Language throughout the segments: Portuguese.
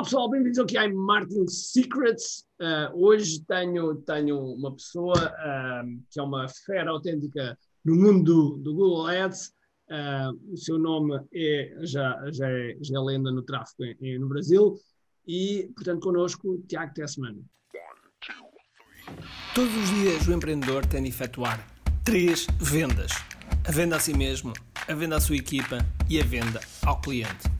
Olá pessoal, bem-vindos ao QI Marketing Secrets. Uh, hoje tenho, tenho uma pessoa uh, que é uma fera autêntica no mundo do, Google Ads. Uh, o seu nome é, já, já, é, já é lenda no tráfego em, no Brasil. E, portanto, connosco, Tiago Tessman. Todos os dias o empreendedor tem de efetuar três vendas: a venda a si mesmo, a venda à sua equipa e a venda ao cliente.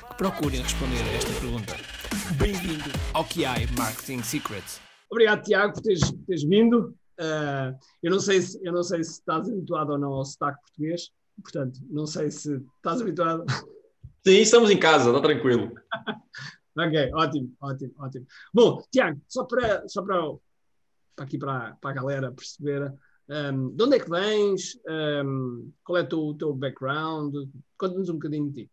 procurem responder a esta pergunta. Bem-vindo ao QI Marketing Secrets. Obrigado, Tiago, por teres, teres vindo. Uh, eu, não sei se, eu não sei se estás habituado ou não ao sotaque português, portanto, não sei se estás habituado. Sim, estamos em casa, está tranquilo. ok, ótimo, ótimo, ótimo. Bom, Tiago, só para, só para aqui para, para a galera perceber. Um, de onde é que vens? Um, qual é o teu, teu background? Conta-nos um bocadinho de ti.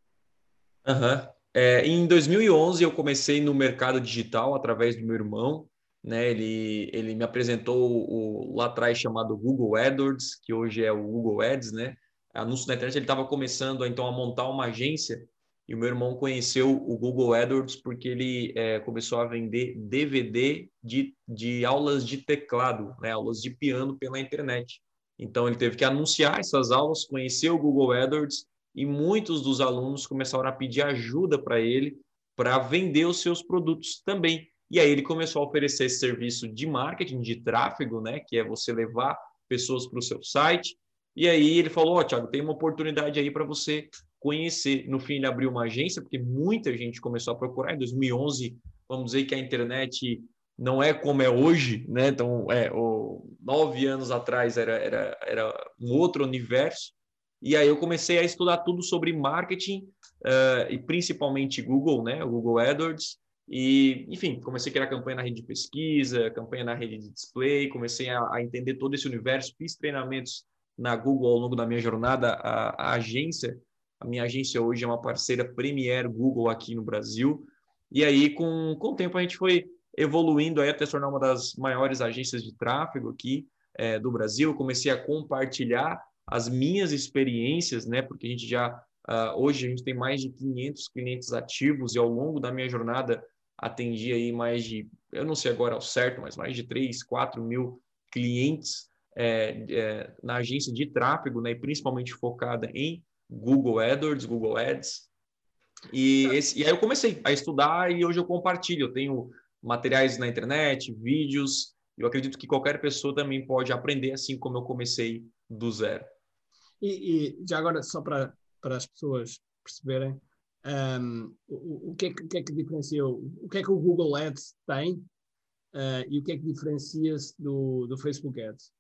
Uhum. É, em 2011 eu comecei no mercado digital através do meu irmão. Né? Ele, ele me apresentou o, lá atrás chamado Google AdWords, que hoje é o Google Ads, né? Anúncio na internet. Ele estava começando então a montar uma agência e o meu irmão conheceu o Google AdWords porque ele é, começou a vender DVD de, de aulas de teclado, né, aulas de piano pela internet. Então ele teve que anunciar essas aulas, conhecer o Google AdWords e muitos dos alunos começaram a pedir ajuda para ele para vender os seus produtos também. E aí ele começou a oferecer esse serviço de marketing, de tráfego, né, que é você levar pessoas para o seu site. E aí ele falou, ó, oh, Thiago, tem uma oportunidade aí para você conhecer. No fim, ele abriu uma agência, porque muita gente começou a procurar. Em 2011, vamos dizer que a internet não é como é hoje, né? Então, é, o, nove anos atrás era, era, era um outro universo. E aí eu comecei a estudar tudo sobre marketing uh, e principalmente Google, né? O Google AdWords. E, enfim, comecei a criar campanha na rede de pesquisa, campanha na rede de display, comecei a, a entender todo esse universo, fiz treinamentos na Google ao longo da minha jornada. A, a agência a minha agência hoje é uma parceira Premier Google aqui no Brasil. E aí, com, com o tempo, a gente foi evoluindo aí até se tornar uma das maiores agências de tráfego aqui é, do Brasil. Comecei a compartilhar as minhas experiências, né? Porque a gente já uh, hoje a gente tem mais de 500 clientes ativos e ao longo da minha jornada atendi aí mais de, eu não sei agora ao certo, mas mais de 3, 4 mil clientes é, é, na agência de tráfego, né? E principalmente focada em Google AdWords, Google Ads. E, esse, e aí eu comecei a estudar e hoje eu compartilho. Eu tenho materiais na internet, vídeos. Eu acredito que qualquer pessoa também pode aprender assim como eu comecei do zero. E, e já agora, só para, para as pessoas perceberem, um, o, o, que é que, o, que é que, diferencia, o que é que o Google Ads tem uh, e o que é que diferencia-se do, do Facebook Ads?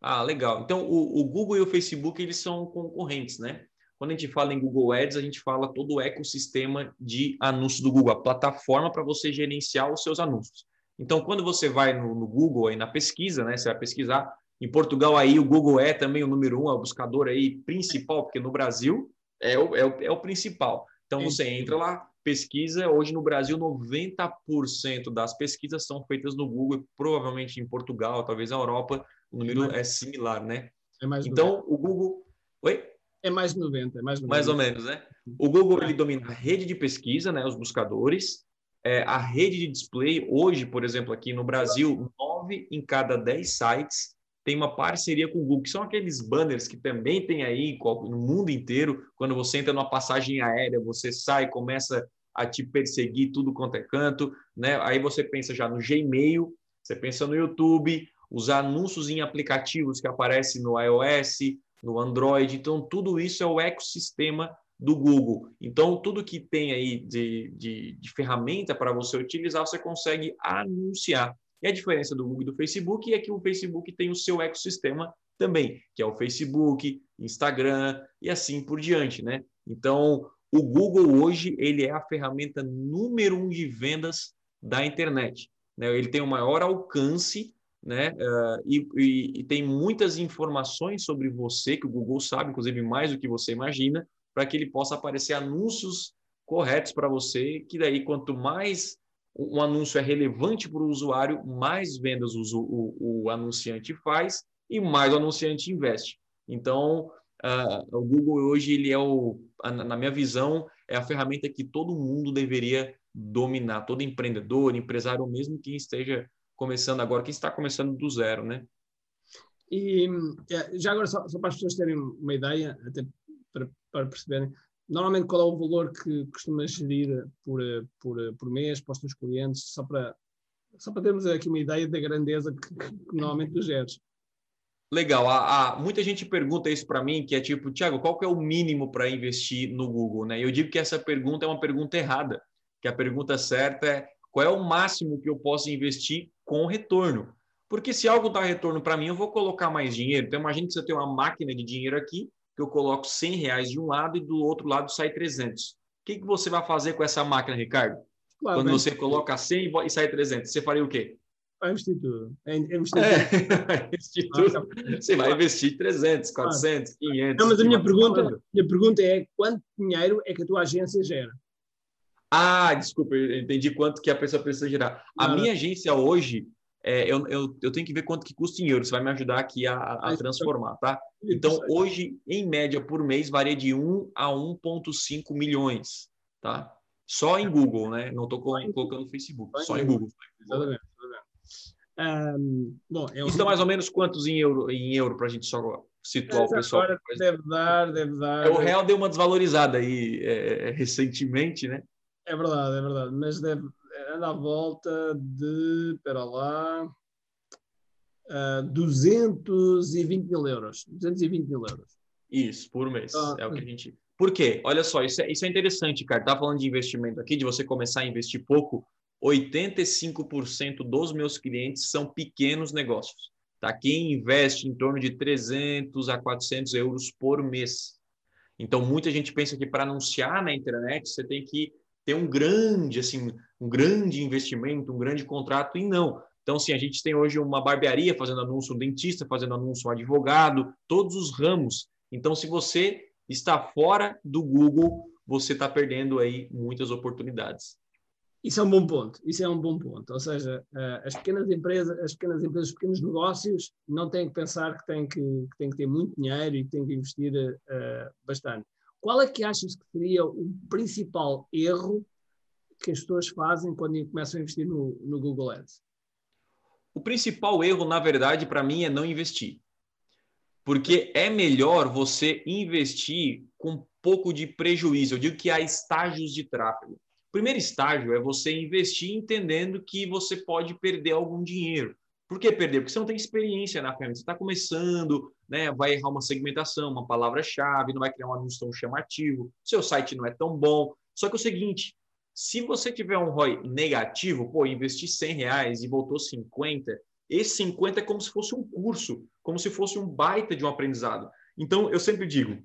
Ah, legal. Então, o, o, Google e o Facebook, eles são concorrentes, né? Quando a gente fala em Google Ads, a gente fala todo o ecossistema de anúncios do Google, a plataforma para você gerenciar os seus anúncios. Então, quando você vai no, no, Google aí na pesquisa, né? Você vai pesquisar. Em Portugal aí o Google é também o número um, é o buscador aí principal, porque no Brasil é o, é o, é o principal. Então você entra lá, pesquisa. Hoje no Brasil, 90% das pesquisas são feitas no Google, provavelmente em Portugal, talvez na Europa, o número é, é similar, né? É mais então, 90. o Google. Oi? É mais de 90, é mais 90. Mais ou menos, né? O Google ele domina a rede de pesquisa, né? Os buscadores. É, a rede de display, hoje, por exemplo, aqui no Brasil, nove em cada dez sites tem uma parceria com o Google, que são aqueles banners que também tem aí no mundo inteiro. Quando você entra numa passagem aérea, você sai, começa a te perseguir tudo quanto é canto, né? Aí você pensa já no Gmail, você pensa no YouTube, os anúncios em aplicativos que aparecem no iOS, no Android. Então, tudo isso é o ecossistema do Google. Então, tudo que tem aí de, de, de ferramenta para você utilizar, você consegue anunciar. E a diferença do Google e do Facebook é que o Facebook tem o seu ecossistema também, que é o Facebook, Instagram e assim por diante, né? Então, o Google hoje ele é a ferramenta número um de vendas da internet. Né? Ele tem o maior alcance né? Uh, e, e, e, tem muitas informações sobre você que o Google sabe, inclusive mais do que você imagina, para que ele possa aparecer anúncios corretos para você, que daí quanto mais um anúncio é relevante para o usuário, mais vendas o, o, o, anunciante faz e mais o anunciante investe. Então, uh, o Google hoje ele é o, na minha visão, é a ferramenta que todo mundo deveria dominar, todo empreendedor, empresário, mesmo quem esteja começando agora, quem está começando do zero, né? E é, já agora, só, só, para as pessoas terem uma ideia, até para, para, perceberem, normalmente qual é o valor que costumas gerir por, por, por mês para os teus clientes, só para, só para termos aqui uma ideia da grandeza que, que normalmente tu geres. Legal. Há, há, muita gente pergunta isso para mim, que é tipo, Tiago, qual que é o mínimo para investir no Google? Né? Eu digo que essa pergunta é uma pergunta errada, que a pergunta certa é qual é o máximo que eu posso investir com retorno? Porque se algo dá retorno para mim, eu vou colocar mais dinheiro. Então, imagine que você tem uma máquina de dinheiro aqui, que eu coloco 100 reais de um lado e do outro lado sai 300. O que, que você vai fazer com essa máquina, Ricardo? Claro, Quando você coloca 100 e sai 300, você faria o quê? Vai investir tudo. É, investir é, investir tudo. Você vai investir 300, 400, 500. Não, mas a minha pergunta, minha pergunta é quanto dinheiro é que a tua agência gera? Ah, desculpa, entendi quanto que a pessoa precisa gerar. A minha agência hoje, é, eu, eu, eu, tenho que ver quanto que custa em euros, você vai me ajudar aqui a, a transformar, tá? Então, hoje, em média, por mês, varia de 1 a 1,5 milhões, tá? Só em Google, né? Não estou colocando no Facebook, só em Google. Exatamente. Um, bom, é. Então, mais ou menos quantos em euro, em euro para a gente só situar o pessoal? Deve dar, deve dar. É, o real deu uma desvalorizada aí é, recentemente, né? É verdade, é verdade. Mas deve andar à volta de, espera lá, uh, 220 mil euros. 220 mil euros. Isso, por mês. Ah, é o que a gente. Por quê? Olha só, isso é, isso é interessante, cara. Tá falando de investimento aqui, de você começar a investir pouco. 85% dos meus clientes são pequenos negócios. Tá? Quem investe em torno de 300 a 400 euros por mês. Então, muita gente pensa que para anunciar na internet você tem que ter um grande, assim, um grande investimento, um grande contrato, e não. Então, sim, a gente tem hoje uma barbearia fazendo anúncio, um dentista fazendo anúncio, um advogado, todos os ramos. Então, se você está fora do Google, você está perdendo aí muitas oportunidades. Isso é um bom ponto. Isso é um bom ponto. Ou seja, eh, as pequenas empresas, as pequenas empresas, os pequenos negócios, não têm que pensar que têm que, que, têm que ter muito dinheiro e que têm que investir uh, bastante. Qual é que achas que seria o principal erro que as pessoas fazem quando começam a investir no, no Google Ads? O principal erro, na verdade, para mim, é não investir. Porque é melhor você investir com pouco de prejuízo. Eu digo que há estágios de tráfego. O primeiro estágio é você investir entendendo que você pode perder algum dinheiro. Por que perder? Porque você não tem experiência na ferramenta. Você está começando, né? vai errar uma segmentação, uma palavra-chave, não vai criar um anúncio tão chamativo, seu site não é tão bom. Só que é o seguinte, se você tiver um ROI negativo, pô, investi 100 reais e voltou 50, esse 50 é como se fosse um curso, como se fosse um baita de um aprendizado. Então, eu sempre digo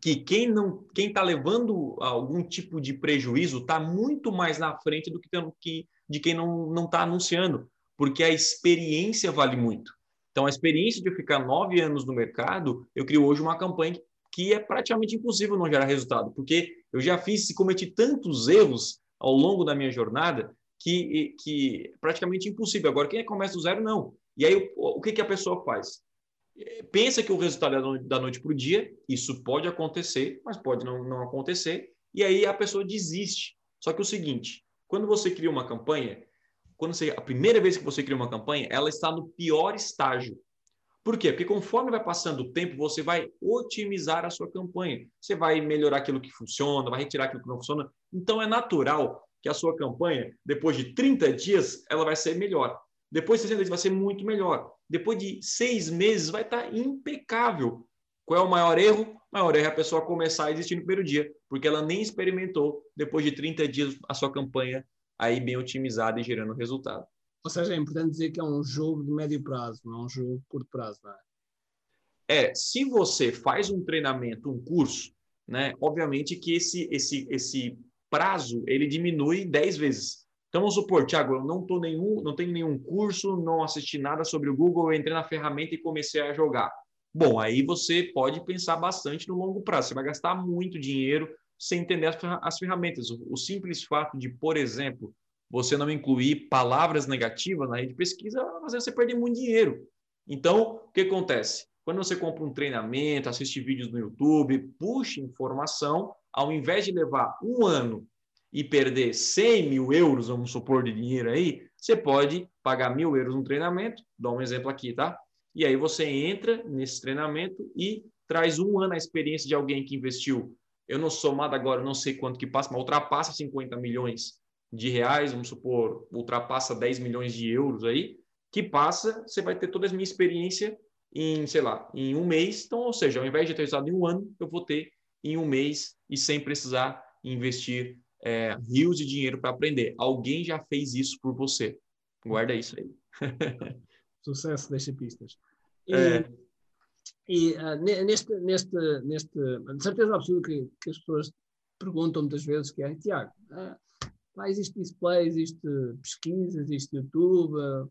que quem não, quem está levando algum tipo de prejuízo está muito mais na frente do que, que de quem não está anunciando porque a experiência vale muito. Então, a experiência de ficar nove anos no mercado, eu crio hoje uma campanha que é praticamente impossível não gerar resultado, porque eu já fiz e cometi tantos erros ao longo da minha jornada que, que praticamente impossível. Agora, quem começa do zero, não. E aí, o, que, que a pessoa faz? Pensa que o resultado é da noite para o dia, isso pode acontecer, mas pode não, não acontecer, e aí a pessoa desiste. Só que é o seguinte, quando você cria uma campanha, quando você, a primeira vez que você cria uma campanha, ela está no pior estágio. Por quê? Porque conforme vai passando o tempo, você vai otimizar a sua campanha. Você vai melhorar aquilo que funciona, vai retirar aquilo que não funciona. Então é natural que a sua campanha, depois de 30 dias, ela vai ser melhor. Depois de 60 dias vai ser muito melhor. Depois de seis meses vai estar impecável. Qual é o maior erro? O maior erro é a pessoa começar a existir no primeiro dia, porque ela nem experimentou, depois de 30 dias, a sua campanha aí bem otimizada e gerando resultado. Ou seja, é importante dizer que é um jogo de médio prazo, não é um jogo de curto prazo, não é? É, se você faz um treinamento, um curso, né, obviamente que esse, esse, esse prazo ele diminui 10 vezes. Então vamos supor, Thiago, eu não tô nenhum, não tenho nenhum curso, não assisti nada sobre o Google, eu entrei na ferramenta e comecei a jogar. Bom, aí você pode pensar bastante no longo prazo. Você vai gastar muito dinheiro sem entender as ferramentas. O simples fato de, por exemplo, você não incluir palavras negativas na rede de pesquisa, às vezes você perde muito dinheiro. Então, o que acontece? Quando você compra um treinamento, assiste vídeos no YouTube, puxa informação, ao invés de levar um ano e perder 100 mil euros, vamos supor, de dinheiro aí, você pode pagar mil euros no treinamento, dá um exemplo aqui, tá? E aí você entra nesse treinamento e traz um ano a experiência de alguém que investiu. Eu não somado agora, não sei quanto que passa, mas ultrapassa 50 milhões de reais, vamos supor, ultrapassa 10 milhões de euros aí, que passa, você vai ter toda a minha experiência em, sei lá, em um mês. Então, ou seja, ao invés de ter usado em um ano, eu vou ter em um mês e sem precisar investir é, rios de dinheiro para aprender. Alguém já fez isso por você. Guarda isso aí. Sucesso, deixa pistas. E, é. E uh, neste, neste, neste, de certeza absoluta que, que, as pessoas perguntam muitas vezes que é, Tiago, uh, lá existe display, existe pesquisa, existe YouTube, uh,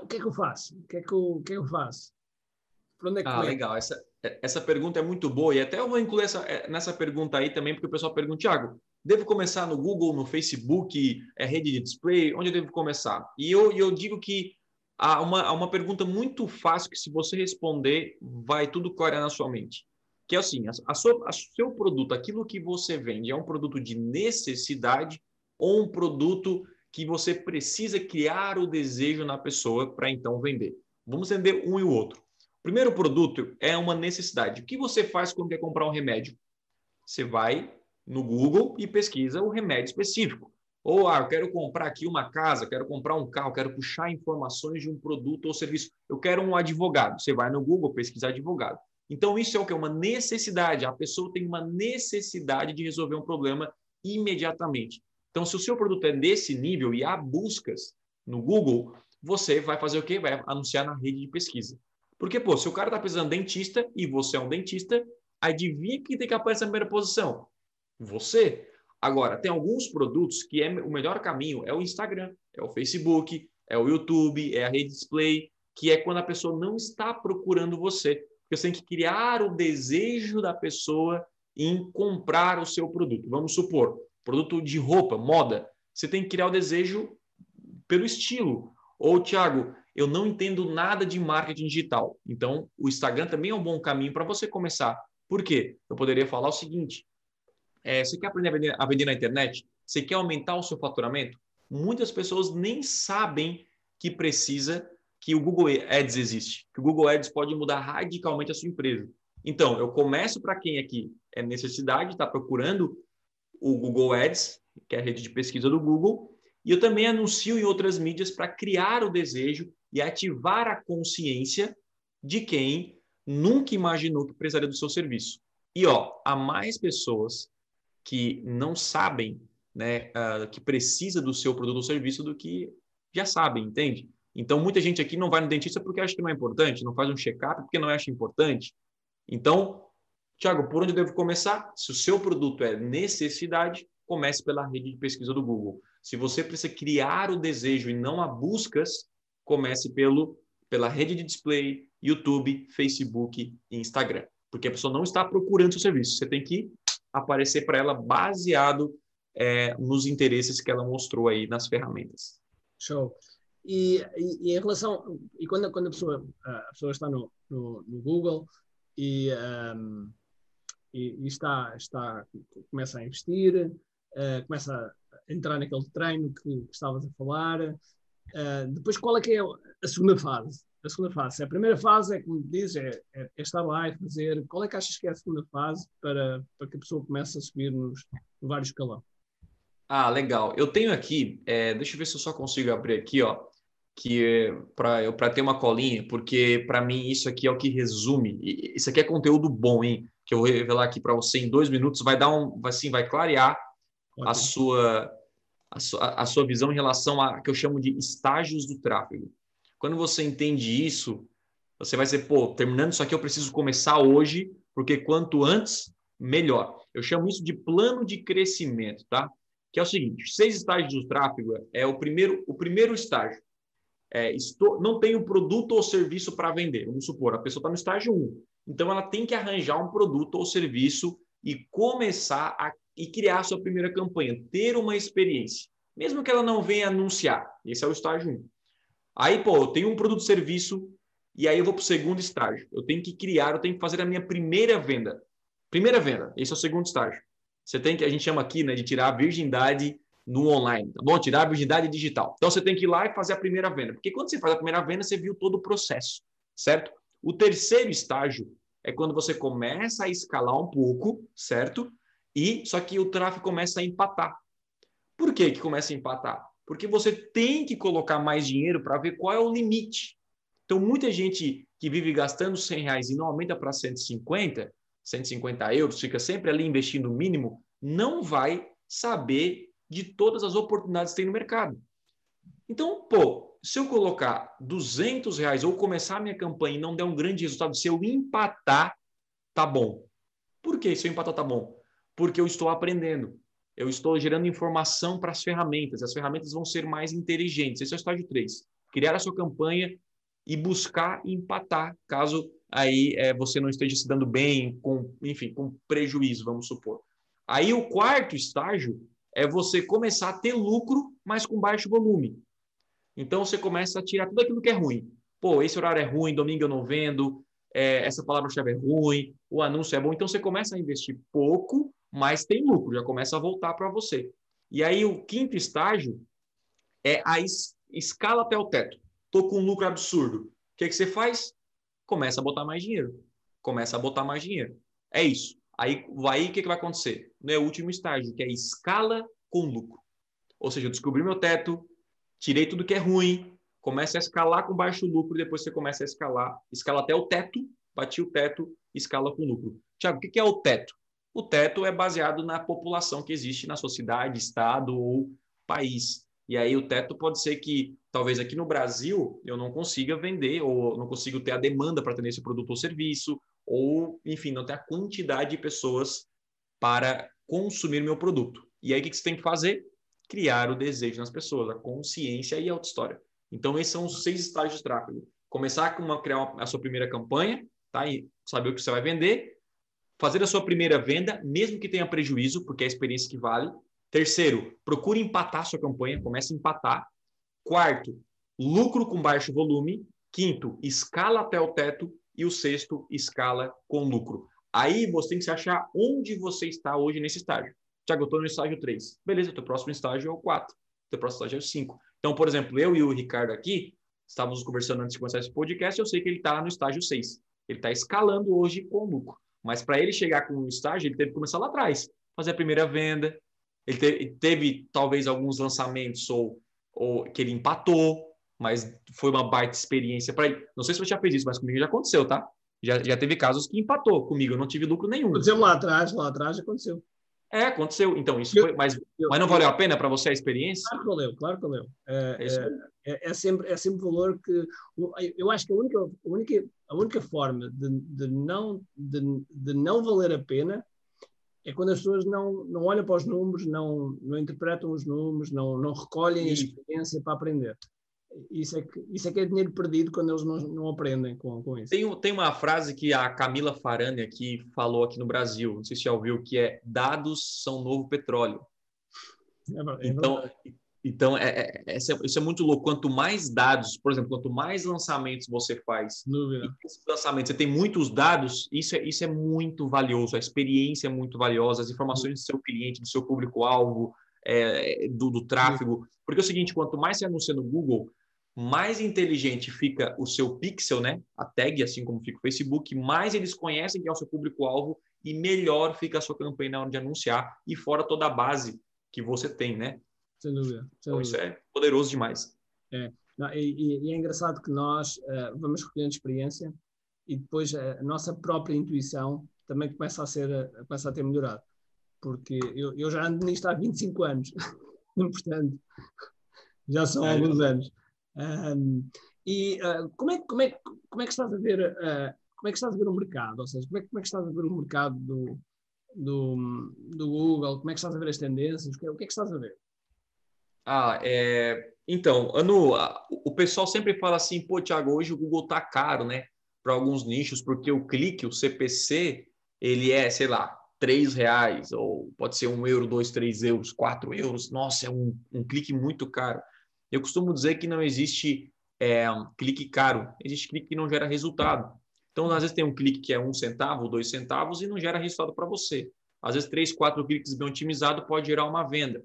o que é que eu faço? O que é que eu, o que é que eu faço? Por onde é que ah, legal. Essa, essa pergunta é muito boa e até eu vou incluir essa, é, nessa pergunta aí também, porque o pessoal pergunta, Tiago, devo começar no Google, no Facebook, é rede de display? Onde eu devo começar? E eu, eu digo que há uma, uma pergunta muito fácil que se você responder, vai tudo clarear na sua mente. Que é assim, a, a, sua, a seu produto, aquilo que você vende, é um produto de necessidade ou um produto que você precisa criar o desejo na pessoa para então vender? Vamos entender um e o outro. Primeiro produto é uma necessidade. O que você faz quando quer comprar um remédio? Você vai no Google e pesquisa o remédio específico. Ou, ah, eu quero comprar aqui uma casa, quero comprar um carro, quero puxar informações de um produto ou serviço. Eu quero um advogado. Você vai no Google pesquisar advogado. Então, isso é o que? Uma necessidade. A pessoa tem uma necessidade de resolver um problema imediatamente. Então, se o seu produto é desse nível e há buscas no Google, você vai fazer o quê? Vai anunciar na rede de pesquisa. Porque, pô, se o cara tá precisando de dentista e você é um dentista, adivinha quem tem que aparecer na primeira posição? Você. Agora, tem alguns produtos que é o melhor caminho é o Instagram, é o Facebook, é o YouTube, é a rede display, que é quando a pessoa não está procurando você. Porque você tem que criar o desejo da pessoa em comprar o seu produto. Vamos supor, produto de roupa, moda. Você tem que criar o desejo pelo estilo. Ou, Thiago, eu não entendo nada de marketing digital. Então, o Instagram também é um bom caminho para você começar. Por quê? Eu poderia falar o seguinte: é, você quer aprender a vender, a vender na internet? Você quer aumentar o seu faturamento? Muitas pessoas nem sabem que precisa que o Google Ads existe, que o Google Ads pode mudar radicalmente a sua empresa. Então, eu começo para quem aqui é necessidade, está procurando o Google Ads, que é a rede de pesquisa do Google, e eu também anuncio em outras mídias para criar o desejo e ativar a consciência de quem nunca imaginou que precisaria do seu serviço. E ó, há mais pessoas que não sabem, né, uh, que precisa do seu produto ou serviço do que já sabem, entende? Então, muita gente aqui não vai no dentista porque acha que não é importante, não faz um check-up porque não acha importante. Então, Tiago, por onde eu devo começar? Se o seu produto é necessidade, comece pela rede de pesquisa do Google. Se você precisa criar o desejo e não há buscas, comece pelo, pela rede de display, YouTube, Facebook e Instagram. Porque a pessoa não está procurando seu serviço. Você tem que aparecer para ela baseado é, nos interesses que ela mostrou aí nas ferramentas. Show. E, e, e em relação e quando, quando a pessoa a pessoa está no, no, no Google e, um, e, e, está está começa a investir uh, começa a entrar naquele treino que, que estavas a falar Uh, depois, qual é que é a segunda fase? A segunda fase. A primeira fase é, como dizes, é, é, é, estar lá e fazer. Qual é que achas que é a segunda fase para, para que a pessoa comece a subir nos, no vários escalão? Ah, legal. Eu tenho aqui, é, deixa eu ver se eu só consigo abrir aqui, ó, que é para ter uma colinha, porque para mim isso aqui é o que resume. Isso aqui é conteúdo bom, hein? Que eu vou revelar aqui para você em dois minutos. Vai dar um, assim, vai clarear Ótimo. a sua a sua, a sua visão em relação a que eu chamo de estágios do tráfego. Quando você entende isso, você vai dizer, pô, terminando isso aqui, eu preciso começar hoje, porque quanto antes, melhor. Eu chamo isso de plano de crescimento, tá? que é o seguinte: seis estágios do tráfego é o primeiro, o primeiro estágio. É, estou, não tenho produto ou serviço para vender. Vamos supor, a pessoa está no estágio 1. Então, ela tem que arranjar um produto ou serviço e começar a e criar a sua primeira campanha, ter uma experiência, mesmo que ela não venha anunciar. Esse é o estágio 1. Aí, pô, eu tenho um produto serviço e aí eu vou para o segundo estágio. Eu tenho que criar, eu tenho que fazer a minha primeira venda. Primeira venda, esse é o segundo estágio. Você tem que, a gente chama aqui, né, de tirar a virgindade no online, tá bom? Tirar a virgindade digital. Então você tem que ir lá e fazer a primeira venda, porque quando você faz a primeira venda, você viu todo o processo, certo? O terceiro estágio é quando você começa a escalar um pouco, certo? E só que o tráfego começa a empatar. Por que que começa a empatar? Porque você tem que colocar mais dinheiro para ver qual é o limite. Então, muita gente que vive gastando 100 reais e não aumenta para 150, 150 euros, fica sempre ali investindo o mínimo, não vai saber de todas as oportunidades que tem no mercado. Então, pô, se eu colocar 200 reais ou começar a minha campanha e não der um grande resultado, se eu empatar, tá bom. Por que se eu empatar tá bom? Porque eu estou aprendendo. Eu estou gerando informação para as ferramentas. As ferramentas vão ser mais inteligentes. Esse é o estágio 3. Criar a sua campanha e buscar empatar, caso aí é, você não esteja se dando bem, com, enfim, com prejuízo, vamos supor. Aí o quarto estágio é você começar a ter lucro, mas com baixo volume. Então você começa a tirar tudo aquilo que é ruim. Pô, esse horário é ruim, domingo eu não vendo, é, essa palavra-chave é ruim, o anúncio é bom. Então você começa a investir pouco, mas tem lucro, já começa a voltar para você. E aí o quinto estágio é a es escala até o teto. Estou com um lucro absurdo. O que, que você faz? começa a botar mais dinheiro. Começa a botar mais dinheiro. É isso. Aí, aí o que, que vai acontecer? No é último estágio, que é escala com lucro. Ou seja, eu descobri meu teto, tirei tudo que é ruim, começa a escalar com baixo lucro, depois você começa a escalar, escala até o teto, bati o teto, escala com lucro. Tiago, o que é o teto? O teto é baseado na população que existe na sua cidade, estado ou país. E aí o teto pode ser que talvez aqui no Brasil eu não consiga vender ou não consiga ter a demanda para ter esse produto ou serviço, ou enfim, não ter a quantidade de pessoas para consumir meu produto. E aí o que você tem que fazer? Criar o desejo nas pessoas, a consciência e a auto-história. Então esses são os seis estágios de tráfego. Começar com uma, criar uma, a sua primeira campanha, tá? E saber o que você vai vender, fazer a sua primeira venda, mesmo que tenha prejuízo, porque é a experiência que vale. Terceiro, procure empatar sua campanha, comece a empatar. Quarto, lucro com baixo volume. Quinto, escala até o teto. E o sexto, escala com lucro. Aí você tem que se achar onde você está hoje nesse estágio. Tiago, eu estou no estágio 3. Beleza, teu próximo estágio é o 4. O teu próximo estágio é o 5. Então, por exemplo, eu e o Ricardo aqui, estávamos conversando antes de começar esse podcast, eu sei que ele está no estágio 6. Ele está escalando hoje com lucro. Mas para ele chegar com um estágio, ele teve que começar lá atrás. Fazer a primeira venda. Ele teve, teve talvez alguns lançamentos ou ou que ele empatou, mas foi uma baita experiência para ele. Não sei se você já fez isso, mas comigo já aconteceu, tá? Já, já teve casos que empatou comigo, eu não tive lucro nenhum. Aconteceu lá atrás, lá atrás aconteceu. É, aconteceu. Então, isso eu, foi. Mas, eu, mas não valeu a pena para você a experiência? Claro que valeu, claro que valeu. É, é, é, é, sempre, é sempre valor que. Eu acho que a única, a única, a única forma de, de, não, de, de não valer a pena é quando as pessoas não, não olham para os números, não, não interpretam os números, não, não recolhem a experiência para aprender. Isso é, que, isso é que é dinheiro perdido quando eles não, não aprendem com, com isso. Tem, tem uma frase que a Camila Farani aqui falou aqui no Brasil, não sei se já ouviu, que é dados são novo petróleo. É, é então, então, é, é, isso é muito louco. Quanto mais dados, por exemplo, quanto mais lançamentos você faz, lançamentos, você tem muitos dados, isso é, isso é muito valioso. A experiência é muito valiosa, as informações do seu cliente, do seu público-alvo, é, do, do tráfego. Porque é o seguinte, quanto mais você anuncia no Google, mais inteligente fica o seu pixel, né? A tag, assim como fica o Facebook, mais eles conhecem quem é o seu público-alvo e melhor fica a sua campanha na hora de anunciar e fora toda a base que você tem, né? Sem dúvida. Sem então, dúvida. isso é poderoso demais. É. Não, e, e, é engraçado que nós uh, vamos recolhendo experiência e depois a nossa própria intuição também começa a ser uh, começa a ter melhorado porque eu, eu já ando nisto há 25 anos portanto já são é, alguns anos um, e uh, como, é, como, é, como é que estás a ver como é que estás a ver o mercado ou seja como é, como é que estás a ver o mercado do, do, do Google? Como é que estás a ver as tendências? O que, o que é que estás a ver? Ah, é... Então, Anu, o pessoal sempre fala assim, pô, Thiago, hoje o Google tá caro, né? Para alguns nichos, porque o clique, o CPC, ele é, sei lá, três reais, ou pode ser um euro, dois, três euros, quatro euros. Nossa, é um, um clique muito caro. Eu costumo dizer que não existe é, um clique caro, existe clique que não gera resultado. Então, às vezes tem um clique que é um centavo, dois centavos e não gera resultado para você. Às vezes, três, quatro cliques bem otimizados pode gerar uma venda.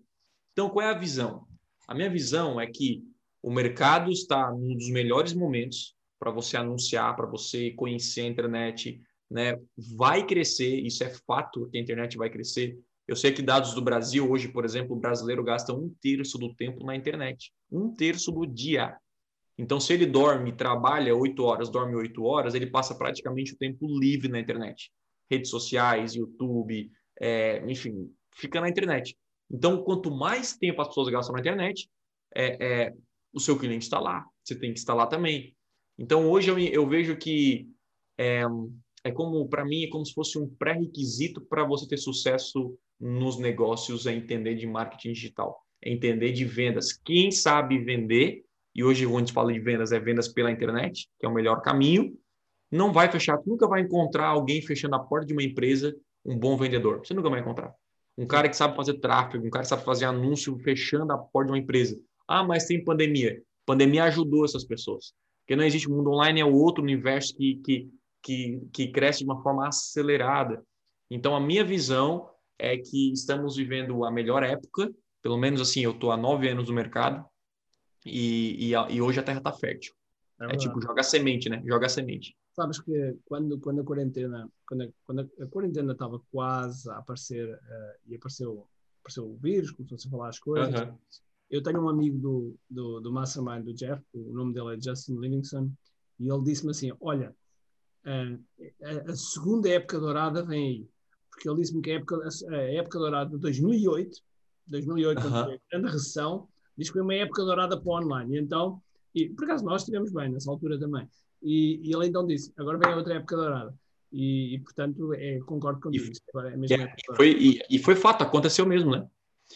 Então, qual é a visão? A minha visão é que o mercado está num dos melhores momentos para você anunciar, para você conhecer a internet, né? Vai crescer, isso é fato que a internet vai crescer. Eu sei que dados do Brasil hoje, por exemplo, o brasileiro gasta um terço do tempo na internet, um terço do dia. Então, se ele dorme, trabalha oito horas, dorme oito horas, ele passa praticamente o tempo livre na internet, redes sociais, YouTube, é, enfim, fica na internet. Então, quanto mais tempo as pessoas gastam na internet, é, é o seu cliente está lá, você tem que estar lá também. Então, hoje eu, eu vejo que é, como, para mim, é como se fosse um pré-requisito para você ter sucesso nos negócios, é entender de marketing digital, é entender de vendas. Quem sabe vender, e hoje quando a gente fala de vendas, é vendas pela internet, que é o melhor caminho, não vai fechar, nunca vai encontrar alguém fechando a porta de uma empresa, um bom vendedor. Você nunca vai encontrar. Um cara que sabe fazer tráfego, um cara que sabe fazer anúncio fechando a porta de uma empresa. Ah, mas tem pandemia. Pandemia ajudou essas pessoas. Porque não existe mundo online, é outro universo que, que que, que cresce de uma forma acelerada. Então, a minha visão é que estamos vivendo a melhor época, pelo menos assim, eu estou há nove anos no mercado e, e, e hoje a terra está fértil. É, é, tipo, joga semente, né? Joga semente. Sabes que quando, quando a quarentena, quando quando a quarentena estava quase a aparecer uh, e apareceu, apareceu o vírus, começou-se a falar as coisas, uhum. eu tenho um amigo do, do, do Mastermind, do Jeff, o nome dele é Justin Livingston, e ele disse-me assim, olha, a, a, segunda época dourada vem aí. Porque ele disse-me que a época, a época dourada de 2008, 2008, uh -huh. quando foi a grande recessão, diz que foi uma época dourada para o online. E então, e, por acaso nós estivemos bem nessa altura também. E, e, ele então disse: agora vem a outra época dourada. E, e portanto, é, concordo contigo. E, é, e foi, e, e, foi fato, aconteceu mesmo, né?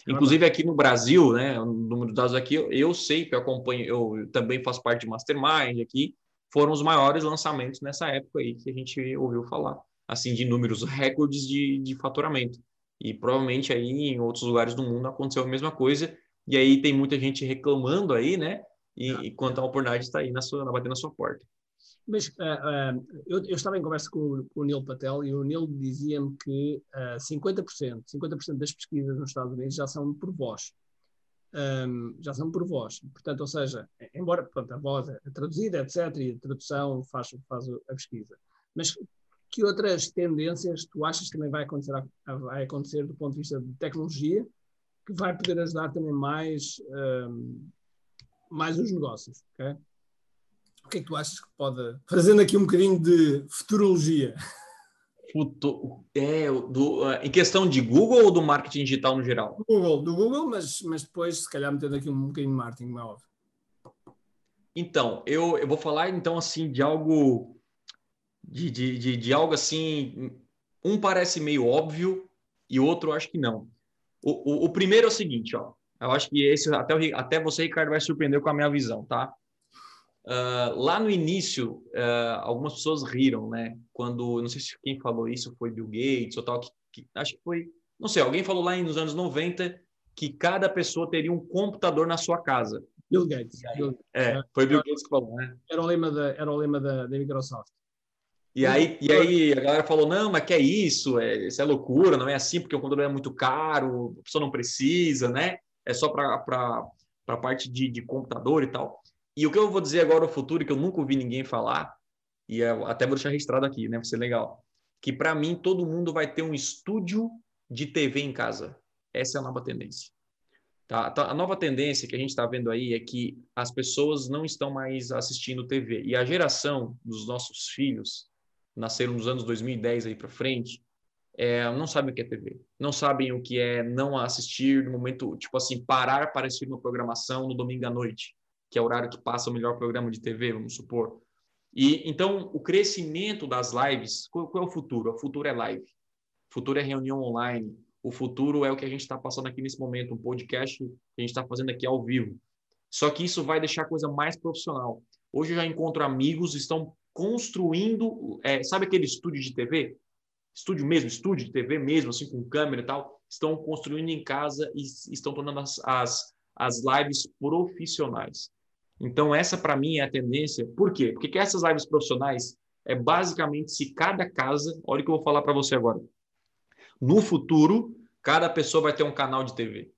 É Inclusive aqui no Brasil, né? O número de dados aqui, eu, eu sei que eu acompanho, eu também faço parte de Mastermind aqui, foram os maiores lançamentos nessa época aí que a gente ouviu falar, assim, de números recordes de, de faturamento. E provavelmente aí em outros lugares do mundo aconteceu a mesma coisa, e aí tem muita gente reclamando aí, né? E, e quanto a oportunidade está aí na sua, batendo na sua porta. Mas uh, uh, eu, eu, estava em conversa com, com, o Neil Patel e o Neil dizia-me que uh, 50%, 50% das pesquisas nos Estados Unidos já são por voz um, já são por voz. Portanto, ou seja, embora pronto, a voz é traduzida, etc., e a tradução faz, faz a pesquisa. Mas que outras tendências tu achas que também vai acontecer, vai acontecer do ponto de vista de tecnologia que vai poder ajudar também mais, um, mais os negócios? Okay? O que é que tu achas que pode. Fazendo aqui um bocadinho de futurologia. É, do, em questão de Google ou do marketing digital no geral? Do Google, do Google, mas, mas depois, se calhar, metendo aqui um bocadinho de marketing, não é óbvio. Então, eu, eu vou falar então assim de algo de, de, de, de, algo assim. Um parece meio óbvio e o outro acho que não. O, o, o primeiro é o seguinte, ó. Eu acho que esse até, até você, Ricardo, vai surpreender com a minha visão, tá? Uh, lá no início, uh, algumas pessoas riram, né? Quando, não sei se quem falou isso foi Bill Gates ou tal, que, que, acho que foi, não sei, alguém falou lá nos anos 90 que cada pessoa teria um computador na sua casa. Bill Gates. Aí, Bill, é, foi Bill Gates que falou, né? Era o lema da, era o lema da, da Microsoft. E aí, e aí a galera falou, não, mas que é isso? É, isso é loucura, não é assim, porque o computador é muito caro, a pessoa não precisa, né? É só para a parte de, de computador e tal. E o que eu vou dizer agora no futuro, que eu nunca ouvi ninguém falar, e até vou deixar registrado aqui, né? Vai ser legal. Que para mim todo mundo vai ter um estúdio de TV em casa. Essa é a nova tendência. Tá? tá a nova tendência que a gente está vendo aí é que as pessoas não estão mais assistindo TV. E a geração dos nossos filhos, nasceram nos anos 2010 aí para frente, é, não sabem o que é TV. Não sabem o que é não assistir no momento, tipo assim, parar para assistir uma programação no domingo à noite que é o horário que passa o melhor programa de TV, vamos supor. E então o crescimento das lives, qual, qual é o futuro? O futuro é live. O futuro é reunião online, o futuro é o que a gente está passando aqui nesse momento, um podcast que a gente está fazendo aqui ao vivo. Só que isso vai deixar a coisa mais profissional. Hoje eu já encontro amigos, estão construindo, é, sabe aquele estúdio de TV? Estúdio mesmo, estúdio de TV mesmo, assim, com câmera e tal. Estão construindo em casa e estão tornando as, as, as lives profissionais. Então, essa para mim é a tendência. Por quê? Porque essas lives profissionais é basicamente se cada casa, olha o que eu vou falar para você agora. No futuro, cada pessoa vai ter um canal de TV.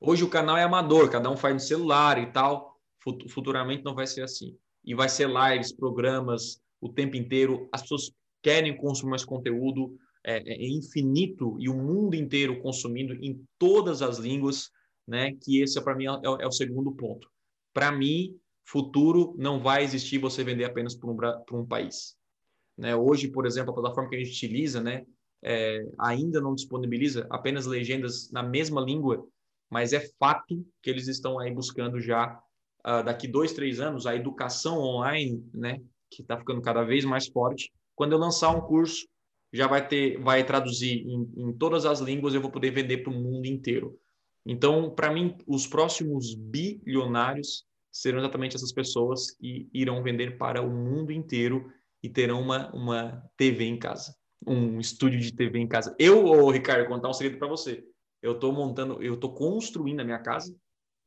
Hoje o canal é amador, cada um faz no celular e tal. Futuramente não vai ser assim. E vai ser lives, programas o tempo inteiro. As pessoas querem consumir mais conteúdo, é, é infinito e o mundo inteiro consumindo em todas as línguas, né? Que esse é para mim é, é, o segundo ponto. Para mim, futuro não vai existir você vender apenas para um, um país. Né? Hoje, por exemplo, a plataforma que a gente utiliza, né? É, ainda não disponibiliza apenas legendas na mesma língua mas é fato que eles estão aí buscando já uh, daqui dois, três anos a educação online, né, que está ficando cada vez mais forte. Quando eu lançar um curso, já vai ter, vai traduzir em, em todas as línguas, eu vou poder vender para o mundo inteiro. Então, para mim, os próximos bilionários serão exatamente essas pessoas que irão vender para o mundo inteiro e terão uma, uma TV em casa, um estúdio de TV em casa. Eu, ô, Ricardo, contar um segredo para você eu estou montando, eu estou construindo a minha casa.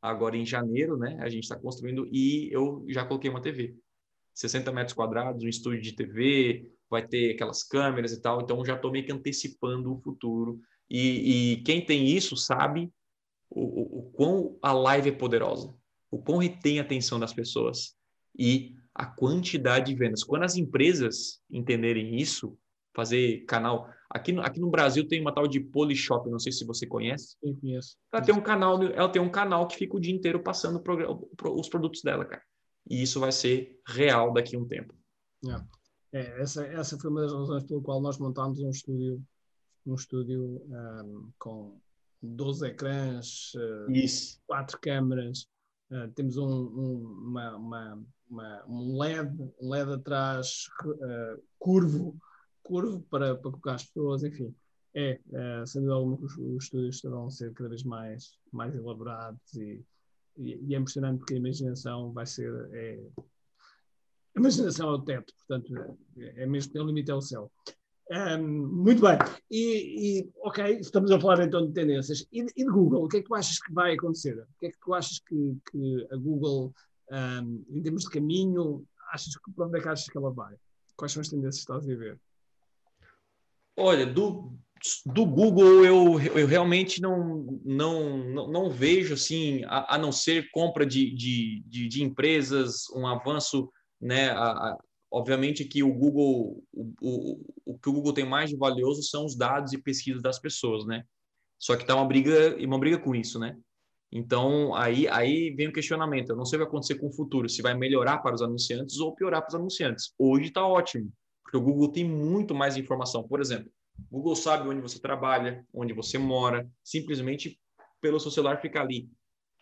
Agora em janeiro, né? A gente está construindo e eu já coloquei uma TV. 60 metros quadrados, um estúdio de TV, vai ter aquelas câmeras e tal. Então já estou meio que antecipando o futuro. E, e quem tem isso sabe o, o, o, quão a live é poderosa, o quão retém a atenção das pessoas e a quantidade de vendas. Quando as empresas entenderem isso, fazer canal. Aqui no, aqui no Brasil tem uma tal de Polishop, não sei se você conhece. Eu conheço. Ela tem um canal, ela tem um canal que fica o dia inteiro passando os produtos dela, cara. E isso vai ser real daqui a um tempo. É. é, essa, essa foi uma das razões pela qual nós montámos um estúdio, um estúdio um, com 12 ecrãs, uh, isso. quatro câmeras, uh, temos um, um, uma, uma, uma, um LED, um LED atrás uh, curvo curvo para, para colocar as pessoas, enfim. É, é sem dúvida alguma os, os estúdios estarão a ser cada vez mais, mais elaborados e, e, e, é impressionante porque a imaginação vai ser. É, a imaginação é o teto, portanto, é, é mesmo, o limite é o céu. Um, muito bem. E, e, ok, estamos a falar então de tendências. E, e, de Google, o que é que tu achas que vai acontecer? O que é que tu achas que, que a Google, um, em termos de caminho, achas que para onde é que achas que ela vai? Quais são as tendências que estás a ver? Olha, do, do Google eu, eu realmente não, não, não, não vejo, assim, a, a, não ser compra de, de, de, de empresas, um avanço, né? A, a, obviamente que o Google, o, o, o que o Google tem mais de valioso são os dados e pesquisas das pessoas, né? Só que está uma briga, uma briga com isso, né? Então, aí, aí vem o questionamento. Eu não sei o que vai acontecer com o futuro, se vai melhorar para os anunciantes ou piorar para os anunciantes. Hoje está ótimo. Porque o Google tem muito mais informação. Por exemplo, o Google sabe onde você trabalha, onde você mora, simplesmente pelo seu celular ficar ali,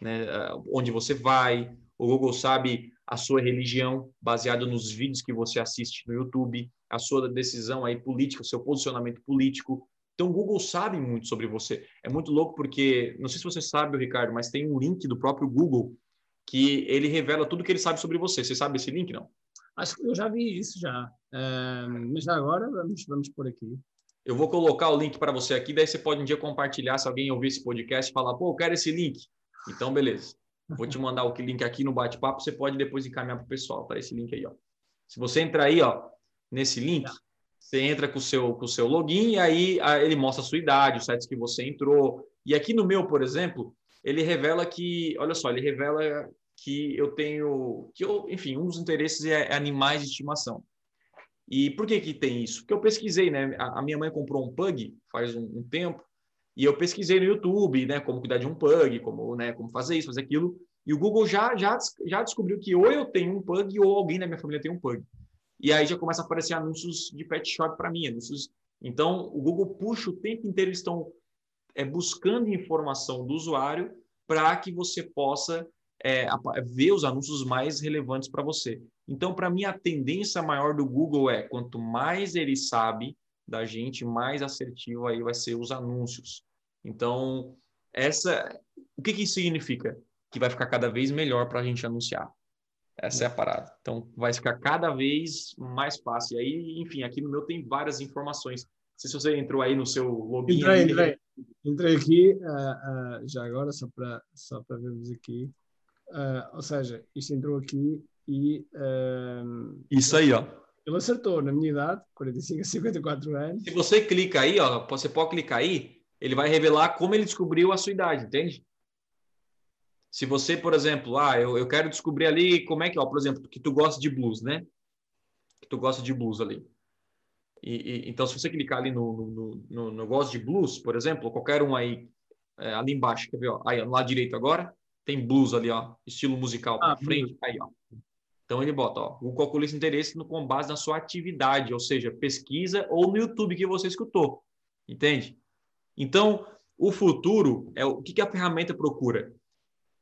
né? Ah, onde você vai. O Google sabe a sua religião, baseado nos vídeos que você assiste no YouTube, a sua decisão aí política, o seu posicionamento político. Então, o Google sabe muito sobre você. É muito louco porque, não sei se você sabe, Ricardo, mas tem um link do próprio Google que ele revela tudo que ele sabe sobre você. Você sabe esse link, não? Acho que eu já vi isso já. Uh, mas agora vamos, vamos por aqui. Eu vou colocar o link para você aqui, daí você pode um dia compartilhar se alguém ouvir esse podcast e falar, pô, eu quero esse link. Então, beleza. Vou te mandar o link aqui no bate-papo, você pode depois encaminhar para o pessoal, tá? Esse link aí, ó. Se você entrar aí, ó, nesse link, você entra com o seu, com o seu login e aí ele mostra a sua idade, os sites que você entrou. E aqui no meu, por exemplo, ele revela que, olha só, ele revela que eu tenho, que eu, enfim, um dos interesses é, animais de estimação. E por que que tem isso? Porque eu pesquisei, né? A, a minha mãe comprou um pug faz um, um, tempo e eu pesquisei no YouTube, né? Como cuidar de um pug, como, né? Como fazer isso, fazer aquilo. E o Google já já já descobriu que ou eu tenho um pug ou alguém da minha família tem um pug. E aí já começa a aparecer anúncios de pet shop para mim, anúncios. Então o Google puxa o tempo inteiro eles estão é, buscando informação do usuário para que você possa é, ver os anúncios mais relevantes para você. Então, para mim, a tendência maior do Google é quanto mais ele sabe da gente, mais assertivo aí vai ser os anúncios. Então, essa, o que, que isso significa? Que vai ficar cada vez melhor para a gente anunciar. Essa é a parada. Então, vai ficar cada vez mais fácil. E aí, enfim, aqui no meu tem várias informações. Não sei se você entrou aí no seu login. Entrei, entrei. Entrei aqui, uh, uh, já agora, só para só vermos aqui. Uh, ou seja, isto entrou aqui e. Isso aí, ó. Ele acertou na minha idade, 45 a 54 anos. Se você clica aí, ó, você pode clicar aí, ele vai revelar como ele descobriu a sua idade, entende? Se você, por exemplo, ah, eu, eu quero descobrir ali como é que, ó, por exemplo, que tu gosta de blues, né? Que tu gosta de blues ali. E, e, então, se você clicar ali no, no, no, no gosto de blues, por exemplo, qualquer um aí, é, ali embaixo, quer ver, ó, aí, no lado direito agora, tem blues ali, ó, estilo musical ah, frente, aí, ó. Então ele bota, ó, o calcula esse interesse no, com base na sua atividade, ou seja, pesquisa ou no YouTube que você escutou, entende? Então, o futuro é o que, que a ferramenta procura?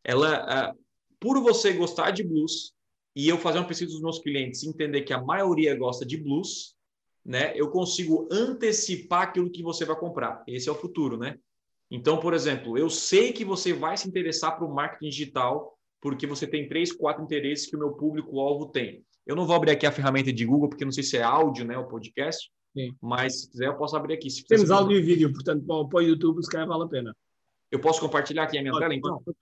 Ela, por você gostar de blues e eu fazer uma pesquisa dos meus clientes e entender que a maioria gosta de blues, né? Eu consigo antecipar aquilo que você vai comprar. Esse é o futuro, né? Então, por exemplo, eu sei que você vai se interessar para o marketing digital porque você tem três, quatro interesses que o meu público-alvo tem. Eu não vou abrir aqui a ferramenta de Google, porque não sei se é áudio, né, o podcast, Sim. mas se quiser eu posso abrir aqui. Se Temos áudio e vídeo, portanto, para, o YouTube, se calhar vale a pena. Eu posso compartilhar aqui a minha pode, tela, então? Pode,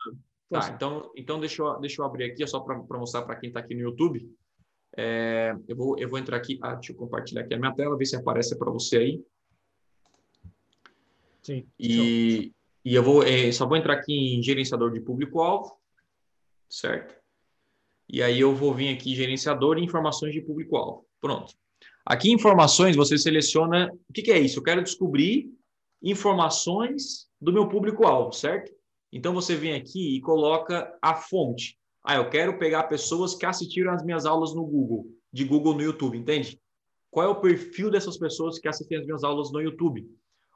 pode, tá, então, então deixa, eu, deixa eu abrir aqui, só para mostrar para quem está aqui no YouTube. É, eu, vou, eu vou entrar aqui, ah, deixa eu compartilhar aqui a minha tela, ver se aparece para você aí. Sim. E, e eu vou, é, só vou entrar aqui em gerenciador de público-alvo certo? E aí eu vou vir aqui gerenciador e informações de público-alvo. Pronto. Aqui informações, você seleciona, o que, que é isso? Eu quero descobrir informações do meu público-alvo, certo? Então você vem aqui e coloca a fonte. Ah, eu quero pegar pessoas que assistiram as minhas aulas no Google, de Google no YouTube, entende? Qual é o perfil dessas pessoas que assistem as minhas aulas no YouTube?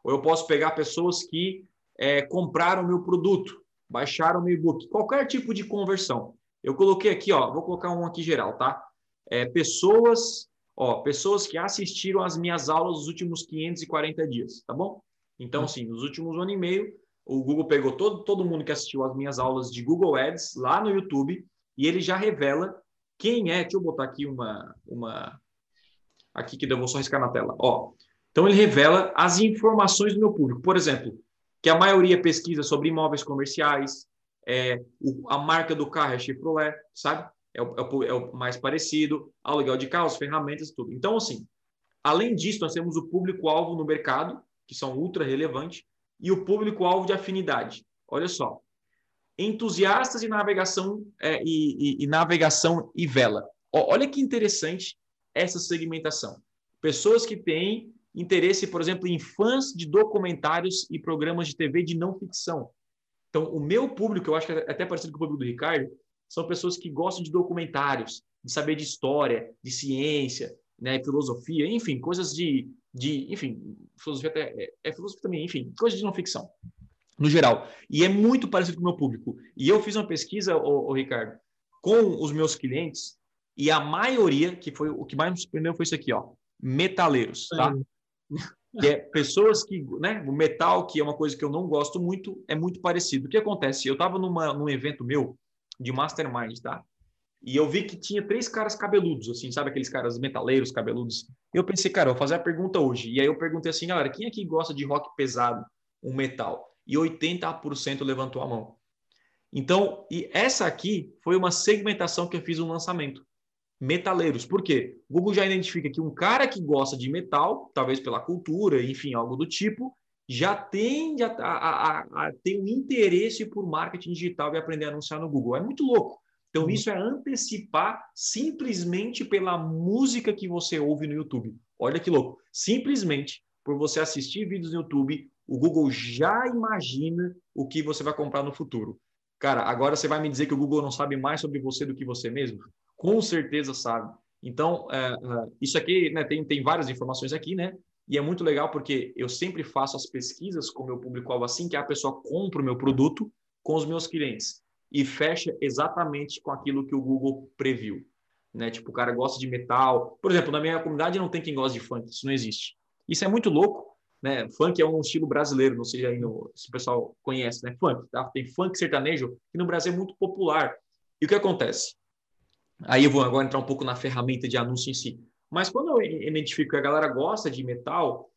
Ou eu posso pegar pessoas que é, compraram meu produto baixaram o meu e-book, qualquer tipo de conversão. Eu coloquei aqui, ó, vou colocar um aqui geral, tá? É, pessoas, ó, pessoas que assistiram às minhas aulas nos últimos 540 dias, tá bom? Então, assim, nos últimos ano e meio, o Google pegou todo, todo mundo que assistiu às minhas aulas de Google Ads lá no YouTube e ele já revela quem é. Deixa eu botar aqui uma, uma aqui que eu vou só riscar na tela. Ó, então ele revela as informações do meu público. Por exemplo, que a maioria pesquisa sobre imóveis comerciais, é, o, a marca do carro é Chevrolet, sabe? É o, é é o mais parecido, aluguel de carros, ferramentas, tudo. Então, assim, além disso, nós temos o público-alvo no mercado, que são ultra relevantes, e o público-alvo de afinidade. Olha só, entusiastas de navegação é, e, e, e, navegação e vela. olha que interessante essa segmentação. Pessoas que têm interesse, por exemplo, em fãs de documentários e programas de TV de não ficção. Então, o meu público, eu acho que é até parecido com o público do Ricardo, são pessoas que gostam de documentários, de saber de história, de ciência, né, filosofia, enfim, coisas de, de enfim, filosofia até, é, é filosofia também, enfim, coisas de não ficção, no geral. E é muito parecido com o meu público. E eu fiz uma pesquisa, o, Ricardo, com os meus clientes, e a maioria, que foi o que mais me surpreendeu, foi isso aqui, ó, metaleiros, tá? Que é pessoas que, né, o metal, que é uma coisa que eu não gosto muito, é muito parecido. O que acontece? Eu estava num evento meu de mastermind, tá? E eu vi que tinha três caras cabeludos, assim, sabe aqueles caras metaleiros cabeludos? Eu pensei, cara, eu vou fazer a pergunta hoje. E aí eu perguntei assim, galera, quem aqui gosta de rock pesado, um metal? E 80% levantou a mão. Então, e essa aqui foi uma segmentação que eu fiz um lançamento metaleiros. Por quê? O Google já identifica que um cara que gosta de metal, talvez pela cultura, enfim, algo do tipo, já tende a, a, a, a ter um interesse por marketing digital e aprender a anunciar no Google. É muito louco. Então, isso é antecipar simplesmente pela música que você ouve no YouTube. Olha que louco. Simplesmente por você assistir vídeos no YouTube, o Google já imagina o que você vai comprar no futuro. Cara, agora você vai me dizer que o Google não sabe mais sobre você do que você mesmo? Com certeza sabe. Então, é, é, isso aqui, né, tem, tem várias informações aqui, né? E é muito legal porque eu sempre faço as pesquisas com o meu público-alvo assim que a pessoa compra o meu produto com os meus clientes e fecha exatamente com aquilo que o Google previu. Né? Tipo, o cara gosta de metal. Por exemplo, na minha comunidade não tem quem gosta de funk, isso não existe. Isso é muito louco, né? Funk é um estilo brasileiro, não sei se o pessoal conhece, né? Funk, tá? Tem funk sertanejo que no Brasil é muito popular. E o que acontece? Aí eu vou agora entrar um pouco na ferramenta de anúncio em si. Mas quando eu identifico que a galera gosta de metal,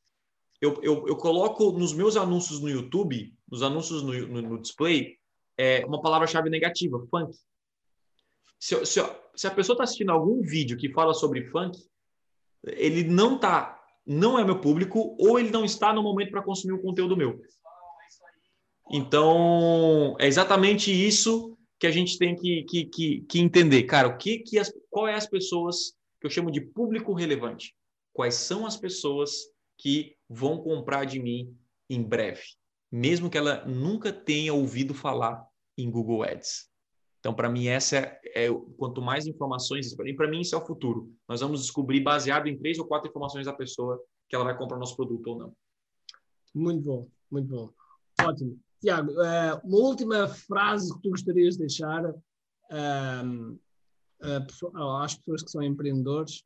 eu, eu, eu coloco nos meus anúncios no YouTube, nos anúncios no, no, no display, é, uma palavra-chave negativa, funk. Se, se, se a pessoa está assistindo algum vídeo que fala sobre funk, ele não tá, não é meu público, ou ele não está no momento para consumir o conteúdo meu. Então, é exatamente isso que a gente tem que, que, que, que entender. Cara, o que, que as, qual é as pessoas que eu chamo de público relevante? Quais são as pessoas que vão comprar de mim em breve? Mesmo que ela nunca tenha ouvido falar em Google Ads. Então, para mim, essa é, é, quanto mais informações, para mim, isso é o futuro. Nós vamos descobrir, baseado em três ou quatro informações da pessoa, que ela vai comprar nosso produto ou não. Muito bom, muito bom. Ótimo. Tiago, uh, uma última frase que tu gostarias de deixar uh, às pessoas que são empreendedores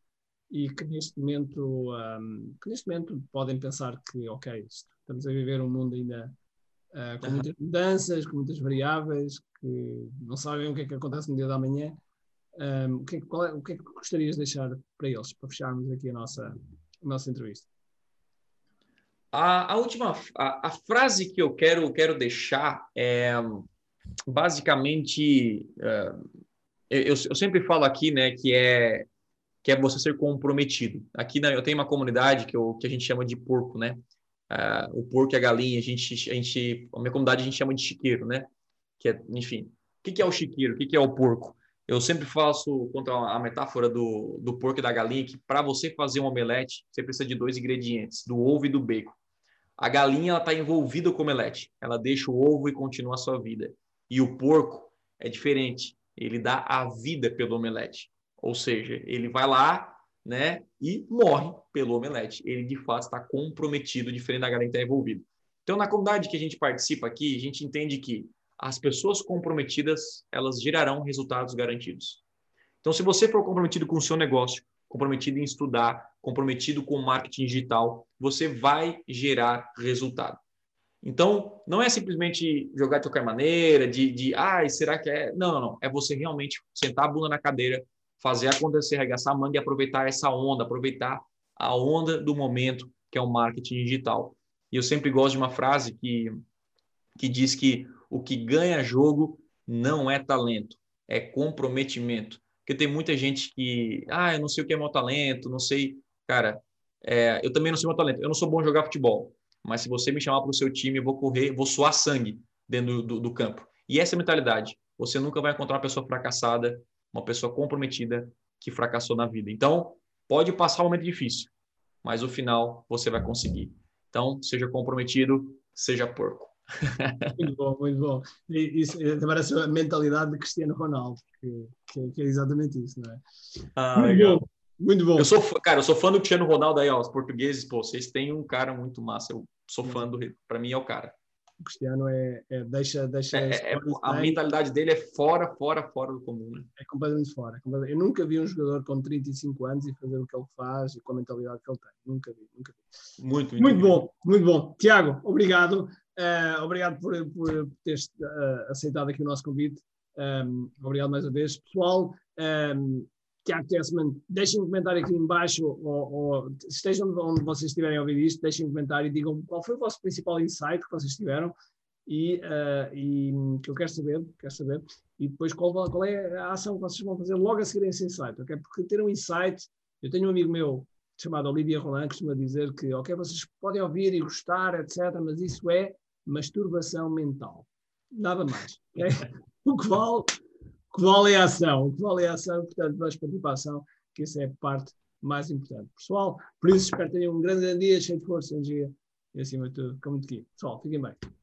e que neste momento, um, que neste momento podem pensar que, ok, estamos a viver um mundo ainda uh, com muitas mudanças, com muitas variáveis, que não sabem o que é que acontece no dia da manhã. Um, o, que é, é, o, que é, que gostarias de deixar para eles, para fecharmos aqui a nossa, a nossa entrevista? A, a última, a, a, frase que eu quero, quero deixar é basicamente, uh, eu, eu sempre falo aqui, né, que é que é você ser comprometido. Aqui eu tenho uma comunidade que, eu, que a gente chama de porco, né? Uh, o porco e a galinha, a gente, a gente, a minha comunidade a gente chama de chiqueiro, né? Que é, enfim, o que, que é o chiqueiro? O que, que é o porco? Eu sempre faço contra a metáfora do, do porco e da galinha que para você fazer um omelete, você precisa de dois ingredientes, do ovo e do bacon. A galinha está envolvida com o omelete. Ela deixa o ovo e continua a sua vida. E o porco é diferente. Ele dá a vida pelo omelete. Ou seja, ele vai lá né, e morre pelo omelete. Ele, de fato, está comprometido, diferente da galinha que está envolvida. Então, na comunidade que a gente participa aqui, a gente entende que as pessoas comprometidas, elas gerarão resultados garantidos. Então, se você for comprometido com o seu negócio, comprometido em estudar, comprometido com marketing digital, você vai gerar resultado. Então, não é simplesmente jogar de qualquer maneira, de, de ah, será que é? Não, não, não. É você realmente sentar a bunda na cadeira, fazer acontecer, arregaçar a manga e aproveitar essa onda, aproveitar a onda do momento, que é o marketing digital. E eu sempre gosto de uma frase que, que diz que o que ganha jogo não é talento, é comprometimento. Porque tem muita gente que, ah, eu não sei o que é meu talento, não sei. Cara, é, eu também não sei meu talento. Eu não sou bom em jogar futebol, mas se você me chamar para o seu time, eu vou correr, vou suar sangue dentro do, do campo. E essa é a mentalidade. Você nunca vai encontrar uma pessoa fracassada, uma pessoa comprometida que fracassou na vida. Então, pode passar um momento difícil, mas no final você vai conseguir. Então, seja comprometido, seja porco. Muito bom, muito bom. Isso parece a mentalidade de Cristiano Ronaldo, que, que, que, é exatamente isso, não é? Ah, muito legal. Bom, muito bom. Eu sou, cara, eu sou fã do Cristiano Ronaldo aí, ó, os portugueses, pô, vocês têm um cara muito massa. Eu sou fã do, para mim é o cara. O Cristiano é, é deixa, deixa é, é, a mentalidade dele é fora, fora, fora do comum. Né? É completamente fora. Eu nunca vi um jogador com 35 anos e fazer o que ele faz e com a mentalidade que ele tem. Nunca vi, nunca vi. Muito, muito, muito bom, muito bom. Tiago, obrigado. Uh, obrigado por, por teres uh, aceitado aqui o nosso convite. Um, obrigado mais uma vez. Pessoal, um, Tiago Tessman, deixem um comentário aqui embaixo, ou, ou estejam onde vocês estiverem a ouvir isto, deixem um comentário e digam qual foi o vosso principal insight que vocês tiveram e, uh, e que eu quero saber, quero saber, e depois qual, qual, é a ação que vocês vão fazer logo a seguir esse insight, ok? Porque ter um insight, eu tenho um amigo meu chamado Olivia Roland que costuma dizer que, ok, vocês podem ouvir e gostar, etc., mas isso é masturbação mental. Nada mais. Okay? o que vale que vale a ação, que vale a ação, portanto, vamos partir para a ação, que isso é a parte mais importante. Pessoal, por isso espero que tenham um grande dia, cheio de força, energia e acima de tudo, como de aqui. Pessoal, fiquem bem.